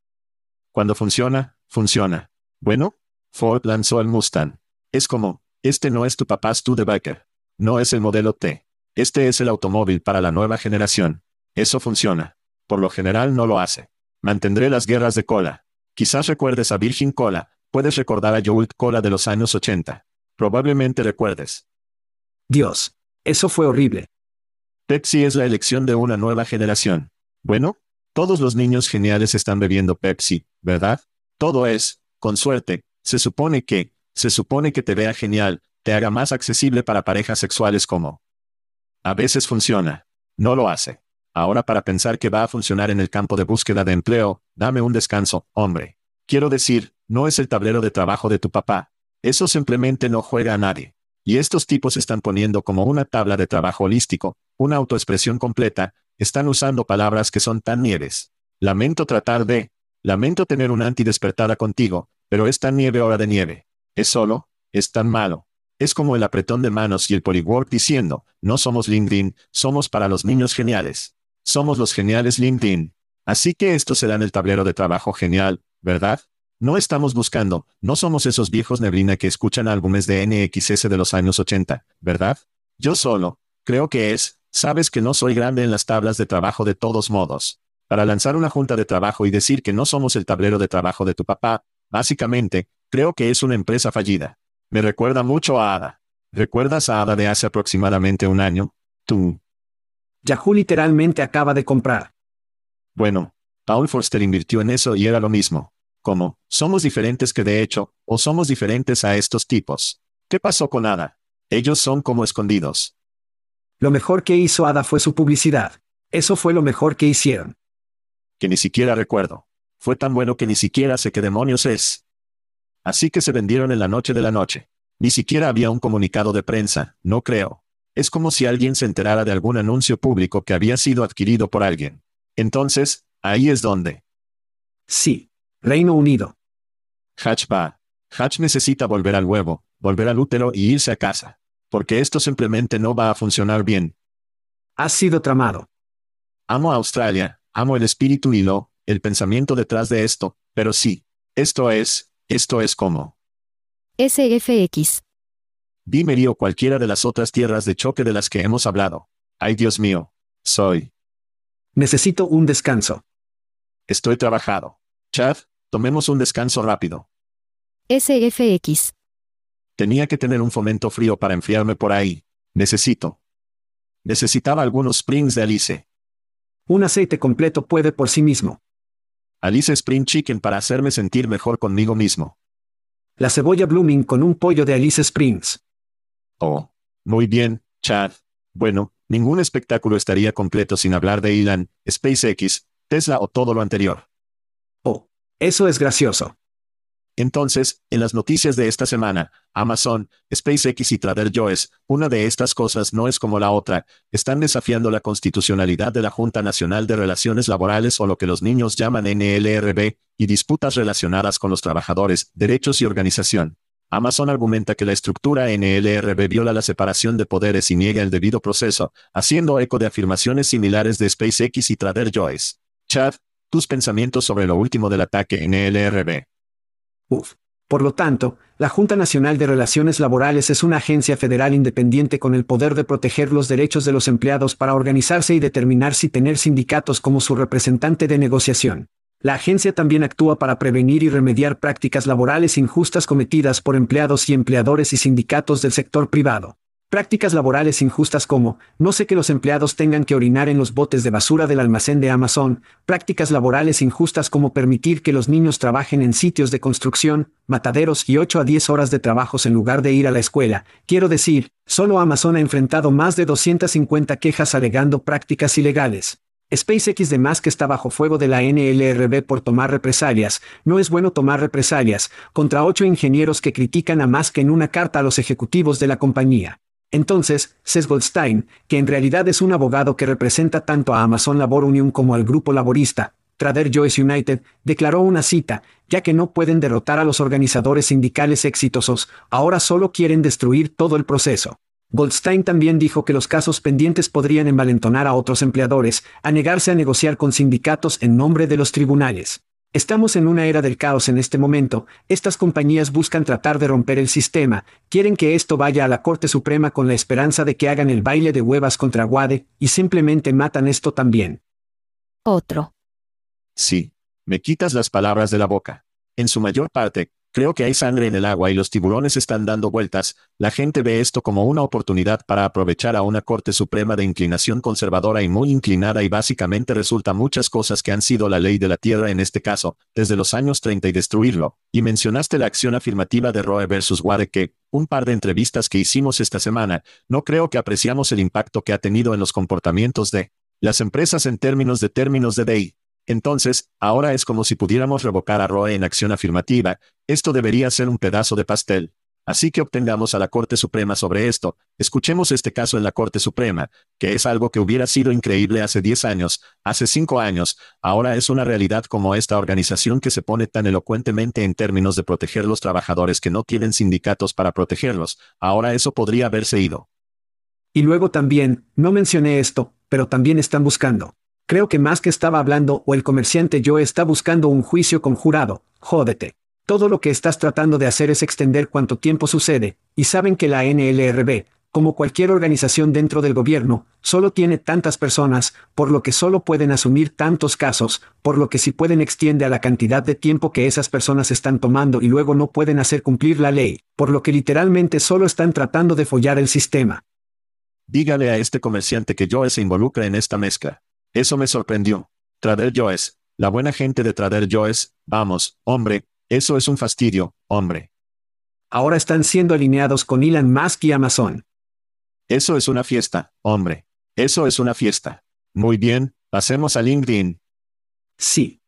Cuando funciona, funciona. Bueno, Ford lanzó el Mustang. Es como, este no es tu papá Studebaker. No es el modelo T. Este es el automóvil para la nueva generación. Eso funciona. Por lo general no lo hace. Mantendré las guerras de cola. Quizás recuerdes a Virgin Cola, puedes recordar a Jolt Cola de los años 80. Probablemente recuerdes. Dios. Eso fue horrible. Pepsi es la elección de una nueva generación. Bueno, todos los niños geniales están bebiendo Pepsi, ¿verdad? Todo es, con suerte, se supone que, se supone que te vea genial, te haga más accesible para parejas sexuales como. A veces funciona. No lo hace. Ahora para pensar que va a funcionar en el campo de búsqueda de empleo, dame un descanso, hombre. Quiero decir, no es el tablero de trabajo de tu papá. Eso simplemente no juega a nadie. Y estos tipos están poniendo como una tabla de trabajo holístico, una autoexpresión completa, están usando palabras que son tan nieves. Lamento tratar de, lamento tener una antidespertada contigo, pero es tan nieve hora de nieve. Es solo, es tan malo. Es como el apretón de manos y el polywork diciendo, no somos LinkedIn, somos para los niños geniales. Somos los geniales LinkedIn. Así que esto será en el tablero de trabajo genial, ¿verdad? No estamos buscando, no somos esos viejos neblina que escuchan álbumes de NXS de los años 80, ¿verdad? Yo solo, creo que es, sabes que no soy grande en las tablas de trabajo de todos modos. Para lanzar una junta de trabajo y decir que no somos el tablero de trabajo de tu papá, básicamente, creo que es una empresa fallida. Me recuerda mucho a Ada. ¿Recuerdas a Ada de hace aproximadamente un año? Tú, Yahoo literalmente acaba de comprar. Bueno, Paul Forster invirtió en eso y era lo mismo. Como, somos diferentes que de hecho, o somos diferentes a estos tipos. ¿Qué pasó con Ada? Ellos son como escondidos. Lo mejor que hizo Ada fue su publicidad. Eso fue lo mejor que hicieron. Que ni siquiera recuerdo. Fue tan bueno que ni siquiera sé qué demonios es. Así que se vendieron en la noche de la noche. Ni siquiera había un comunicado de prensa, no creo. Es como si alguien se enterara de algún anuncio público que había sido adquirido por alguien. Entonces, ahí es donde. Sí. Reino Unido. Hatch va. Hatch necesita volver al huevo, volver al útero y irse a casa. Porque esto simplemente no va a funcionar bien. Ha sido tramado. Amo a Australia, amo el espíritu y lo, el pensamiento detrás de esto, pero sí. Esto es, esto es como. SFX. Dime o cualquiera de las otras tierras de choque de las que hemos hablado. Ay Dios mío. Soy. Necesito un descanso. Estoy trabajado. Chad, tomemos un descanso rápido. SFX. Tenía que tener un fomento frío para enfriarme por ahí. Necesito. Necesitaba algunos springs de Alice. Un aceite completo puede por sí mismo. Alice Spring Chicken para hacerme sentir mejor conmigo mismo. La cebolla blooming con un pollo de Alice Springs. Oh. Muy bien, Chad. Bueno, ningún espectáculo estaría completo sin hablar de Elon, SpaceX, Tesla o todo lo anterior. Eso es gracioso. Entonces, en las noticias de esta semana, Amazon, SpaceX y Trader Joe's, una de estas cosas no es como la otra, están desafiando la constitucionalidad de la Junta Nacional de Relaciones Laborales o lo que los niños llaman NLRB, y disputas relacionadas con los trabajadores, derechos y organización. Amazon argumenta que la estructura NLRB viola la separación de poderes y niega el debido proceso, haciendo eco de afirmaciones similares de SpaceX y Trader Joe's. Chad, tus pensamientos sobre lo último del ataque NLRB. Uf. Por lo tanto, la Junta Nacional de Relaciones Laborales es una agencia federal independiente con el poder de proteger los derechos de los empleados para organizarse y determinar si tener sindicatos como su representante de negociación. La agencia también actúa para prevenir y remediar prácticas laborales injustas cometidas por empleados y empleadores y sindicatos del sector privado. Prácticas laborales injustas como, no sé que los empleados tengan que orinar en los botes de basura del almacén de Amazon, prácticas laborales injustas como permitir que los niños trabajen en sitios de construcción, mataderos y 8 a 10 horas de trabajos en lugar de ir a la escuela. Quiero decir, solo Amazon ha enfrentado más de 250 quejas alegando prácticas ilegales. SpaceX de más que está bajo fuego de la NLRB por tomar represalias, no es bueno tomar represalias, contra ocho ingenieros que critican a que en una carta a los ejecutivos de la compañía. Entonces, Seth Goldstein, que en realidad es un abogado que representa tanto a Amazon Labor Union como al grupo laborista, Trader Joe's United, declaró una cita, ya que no pueden derrotar a los organizadores sindicales exitosos, ahora solo quieren destruir todo el proceso. Goldstein también dijo que los casos pendientes podrían envalentonar a otros empleadores, a negarse a negociar con sindicatos en nombre de los tribunales. Estamos en una era del caos en este momento, estas compañías buscan tratar de romper el sistema, quieren que esto vaya a la Corte Suprema con la esperanza de que hagan el baile de huevas contra Wade, y simplemente matan esto también. Otro. Sí. Me quitas las palabras de la boca. En su mayor parte, Creo que hay sangre en el agua y los tiburones están dando vueltas. La gente ve esto como una oportunidad para aprovechar a una Corte Suprema de inclinación conservadora y muy inclinada y básicamente resulta muchas cosas que han sido la ley de la Tierra en este caso, desde los años 30 y destruirlo. Y mencionaste la acción afirmativa de Roe versus Wade que, un par de entrevistas que hicimos esta semana, no creo que apreciamos el impacto que ha tenido en los comportamientos de las empresas en términos de términos de Day. Entonces, ahora es como si pudiéramos revocar a Roe en acción afirmativa, esto debería ser un pedazo de pastel. Así que obtengamos a la Corte Suprema sobre esto, escuchemos este caso en la Corte Suprema, que es algo que hubiera sido increíble hace 10 años, hace 5 años, ahora es una realidad como esta organización que se pone tan elocuentemente en términos de proteger los trabajadores que no tienen sindicatos para protegerlos, ahora eso podría haberse ido. Y luego también, no mencioné esto, pero también están buscando. Creo que más que estaba hablando o el comerciante yo está buscando un juicio conjurado, jódete. Todo lo que estás tratando de hacer es extender cuánto tiempo sucede, y saben que la NLRB, como cualquier organización dentro del gobierno, solo tiene tantas personas, por lo que solo pueden asumir tantos casos, por lo que si pueden extiende a la cantidad de tiempo que esas personas están tomando y luego no pueden hacer cumplir la ley, por lo que literalmente solo están tratando de follar el sistema. Dígale a este comerciante que Joe se involucra en esta mezcla. Eso me sorprendió. Trader Joe's, la buena gente de Trader Joe's, vamos, hombre, eso es un fastidio, hombre. Ahora están siendo alineados con Elon Musk y Amazon. Eso es una fiesta, hombre. Eso es una fiesta. Muy bien, pasemos a LinkedIn. Sí.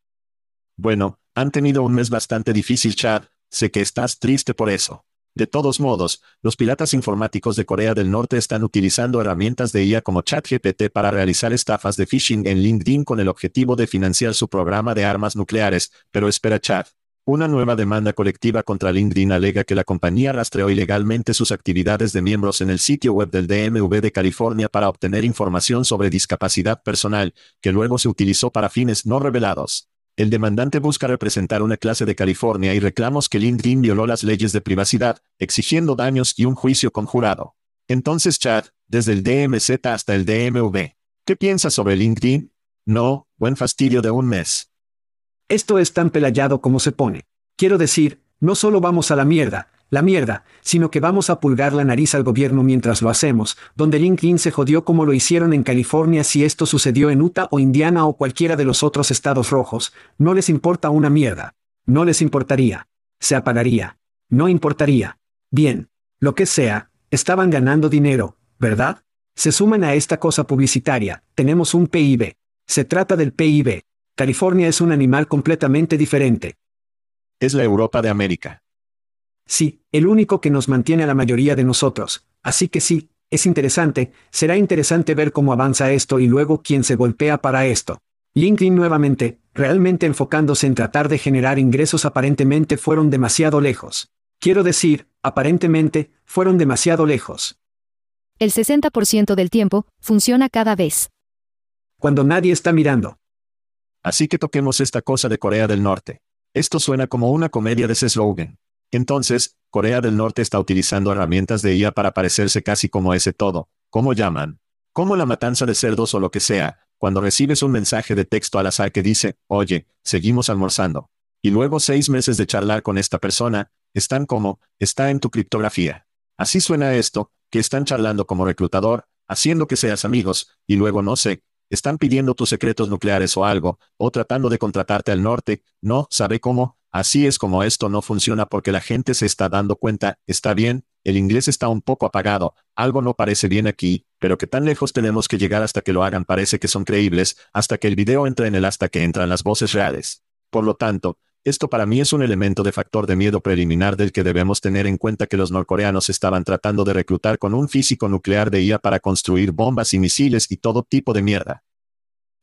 Bueno, han tenido un mes bastante difícil, Chad. Sé que estás triste por eso. De todos modos, los piratas informáticos de Corea del Norte están utilizando herramientas de IA como ChatGPT para realizar estafas de phishing en LinkedIn con el objetivo de financiar su programa de armas nucleares, pero espera Chat. Una nueva demanda colectiva contra LinkedIn alega que la compañía rastreó ilegalmente sus actividades de miembros en el sitio web del DMV de California para obtener información sobre discapacidad personal, que luego se utilizó para fines no revelados. El demandante busca representar una clase de California y reclamos que LinkedIn violó las leyes de privacidad, exigiendo daños y un juicio conjurado. Entonces, Chad, desde el DMZ hasta el DMV. ¿Qué piensas sobre LinkedIn? No, buen fastidio de un mes. Esto es tan pelayado como se pone. Quiero decir, no solo vamos a la mierda, la mierda, sino que vamos a pulgar la nariz al gobierno mientras lo hacemos, donde LinkedIn se jodió como lo hicieron en California si esto sucedió en Utah o Indiana o cualquiera de los otros estados rojos, no les importa una mierda. No les importaría. Se apagaría. No importaría. Bien. Lo que sea, estaban ganando dinero, ¿verdad? Se suman a esta cosa publicitaria, tenemos un PIB. Se trata del PIB. California es un animal completamente diferente. Es la Europa de América. Sí, el único que nos mantiene a la mayoría de nosotros. Así que sí, es interesante, será interesante ver cómo avanza esto y luego quién se golpea para esto. LinkedIn nuevamente, realmente enfocándose en tratar de generar ingresos aparentemente fueron demasiado lejos. Quiero decir, aparentemente, fueron demasiado lejos. El 60% del tiempo, funciona cada vez. Cuando nadie está mirando. Así que toquemos esta cosa de Corea del Norte. Esto suena como una comedia de ese slogan. Entonces, Corea del Norte está utilizando herramientas de IA para parecerse casi como ese todo. ¿Cómo llaman? Como la matanza de cerdos o lo que sea, cuando recibes un mensaje de texto al azar que dice, oye, seguimos almorzando. Y luego seis meses de charlar con esta persona, están como, está en tu criptografía. Así suena esto, que están charlando como reclutador, haciendo que seas amigos, y luego no sé, están pidiendo tus secretos nucleares o algo, o tratando de contratarte al norte, no, ¿sabe cómo? Así es como esto no funciona porque la gente se está dando cuenta, está bien, el inglés está un poco apagado, algo no parece bien aquí, pero que tan lejos tenemos que llegar hasta que lo hagan parece que son creíbles, hasta que el video entre en el hasta que entran las voces reales. Por lo tanto, esto para mí es un elemento de factor de miedo preliminar del que debemos tener en cuenta que los norcoreanos estaban tratando de reclutar con un físico nuclear de IA para construir bombas y misiles y todo tipo de mierda.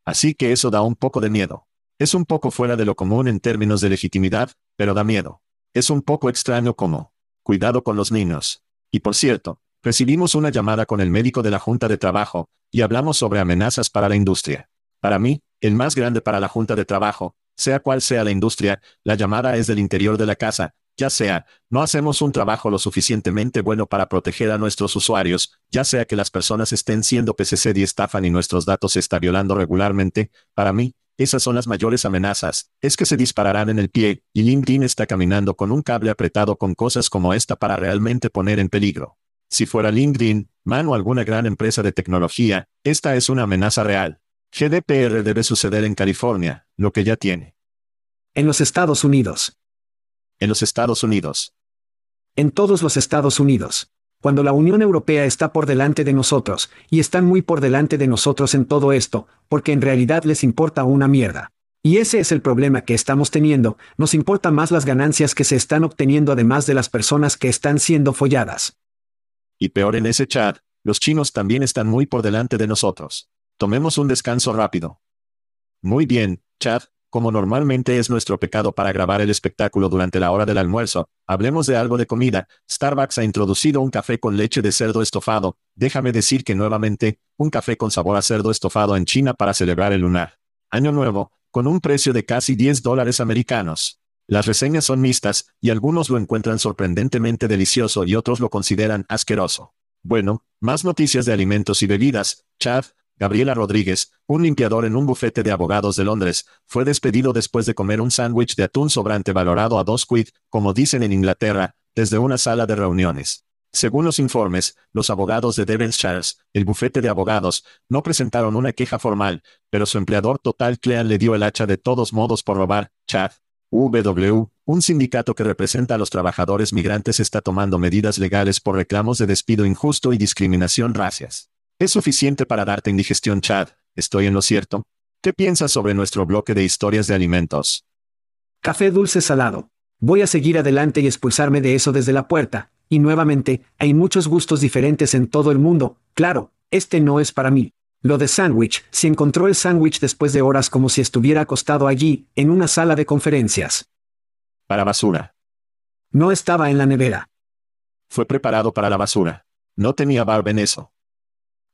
Así que eso da un poco de miedo. Es un poco fuera de lo común en términos de legitimidad, pero da miedo. Es un poco extraño como, cuidado con los niños. Y por cierto, recibimos una llamada con el médico de la Junta de Trabajo, y hablamos sobre amenazas para la industria. Para mí, el más grande para la Junta de Trabajo, sea cual sea la industria, la llamada es del interior de la casa, ya sea, no hacemos un trabajo lo suficientemente bueno para proteger a nuestros usuarios, ya sea que las personas estén siendo PCC y estafan y nuestros datos se está violando regularmente, para mí, esas son las mayores amenazas, es que se dispararán en el pie, y LinkedIn está caminando con un cable apretado con cosas como esta para realmente poner en peligro. Si fuera LinkedIn, MAN o alguna gran empresa de tecnología, esta es una amenaza real. GDPR debe suceder en California, lo que ya tiene. En los Estados Unidos. En los Estados Unidos. En todos los Estados Unidos. Cuando la Unión Europea está por delante de nosotros, y están muy por delante de nosotros en todo esto, porque en realidad les importa una mierda. Y ese es el problema que estamos teniendo, nos importa más las ganancias que se están obteniendo además de las personas que están siendo folladas. Y peor en ese chat, los chinos también están muy por delante de nosotros. Tomemos un descanso rápido. Muy bien, Chad, como normalmente es nuestro pecado para grabar el espectáculo durante la hora del almuerzo, hablemos de algo de comida. Starbucks ha introducido un café con leche de cerdo estofado. Déjame decir que nuevamente, un café con sabor a cerdo estofado en China para celebrar el lunar. Año nuevo, con un precio de casi 10 dólares americanos. Las reseñas son mixtas, y algunos lo encuentran sorprendentemente delicioso y otros lo consideran asqueroso. Bueno, más noticias de alimentos y bebidas. Chad, Gabriela Rodríguez, un limpiador en un bufete de abogados de Londres, fue despedido después de comer un sándwich de atún sobrante valorado a dos quid, como dicen en Inglaterra, desde una sala de reuniones. Según los informes, los abogados de Devonshire, el bufete de abogados, no presentaron una queja formal, pero su empleador total Clean le dio el hacha de todos modos por robar. Chad. UW, un sindicato que representa a los trabajadores migrantes está tomando medidas legales por reclamos de despido injusto y discriminación racias. Es suficiente para darte indigestión, Chad. ¿Estoy en lo cierto? ¿Qué piensas sobre nuestro bloque de historias de alimentos? Café dulce salado. Voy a seguir adelante y expulsarme de eso desde la puerta. Y nuevamente, hay muchos gustos diferentes en todo el mundo. Claro, este no es para mí. Lo de sándwich, si encontró el sándwich después de horas como si estuviera acostado allí, en una sala de conferencias. Para basura. No estaba en la nevera. Fue preparado para la basura. No tenía barba en eso.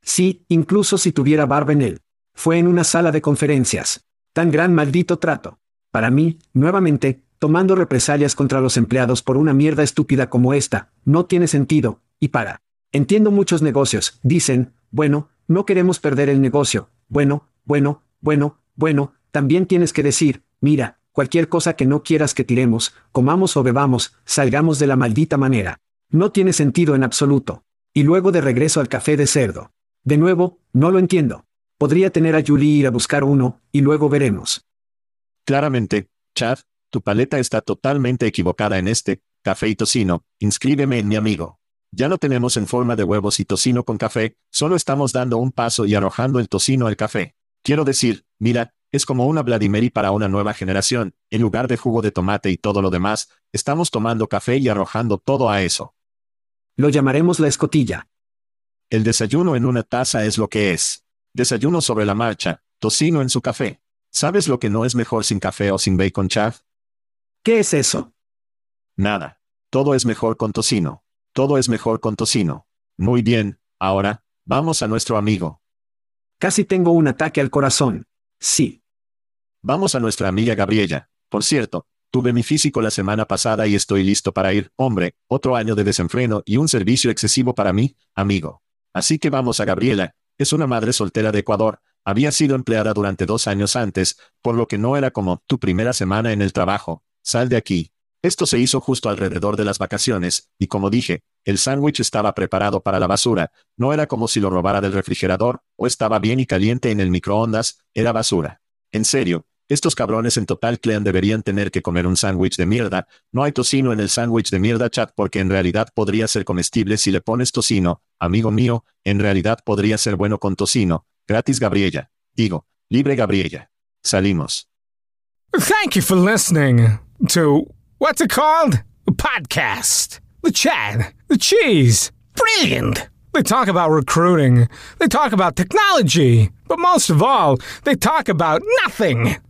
Sí, incluso si tuviera barba en él. Fue en una sala de conferencias. Tan gran maldito trato. Para mí, nuevamente, tomando represalias contra los empleados por una mierda estúpida como esta, no tiene sentido, y para. Entiendo muchos negocios, dicen, bueno, no queremos perder el negocio, bueno, bueno, bueno, bueno, también tienes que decir, mira, cualquier cosa que no quieras que tiremos, comamos o bebamos, salgamos de la maldita manera. No tiene sentido en absoluto. Y luego de regreso al café de cerdo. De nuevo, no lo entiendo. Podría tener a Julie ir a buscar uno, y luego veremos. Claramente, Chad, tu paleta está totalmente equivocada en este, café y tocino, inscríbeme en mi amigo. Ya no tenemos en forma de huevos y tocino con café, solo estamos dando un paso y arrojando el tocino al café. Quiero decir, mira, es como una Vladimiri para una nueva generación, en lugar de jugo de tomate y todo lo demás, estamos tomando café y arrojando todo a eso. Lo llamaremos la escotilla. El desayuno en una taza es lo que es. Desayuno sobre la marcha, tocino en su café. ¿Sabes lo que no es mejor sin café o sin bacon, Chad? ¿Qué es eso? Nada. Todo es mejor con tocino. Todo es mejor con tocino. Muy bien, ahora, vamos a nuestro amigo. Casi tengo un ataque al corazón. Sí. Vamos a nuestra amiga Gabriela. Por cierto, tuve mi físico la semana pasada y estoy listo para ir, hombre, otro año de desenfreno y un servicio excesivo para mí, amigo. Así que vamos a Gabriela, es una madre soltera de Ecuador, había sido empleada durante dos años antes, por lo que no era como tu primera semana en el trabajo, sal de aquí. Esto se hizo justo alrededor de las vacaciones, y como dije, el sándwich estaba preparado para la basura, no era como si lo robara del refrigerador, o estaba bien y caliente en el microondas, era basura. En serio, estos cabrones en Total Clean deberían tener que comer un sándwich de mierda, no hay tocino en el sándwich de mierda chat porque en realidad podría ser comestible si le pones tocino, amigo mío, en realidad podría ser bueno con tocino, gratis Gabriela, digo, libre Gabriela. Salimos. Thank you for listening to what's it called? A podcast. The chat. The cheese. Brilliant. They talk about recruiting. They talk about technology. But most of all, they talk about nothing.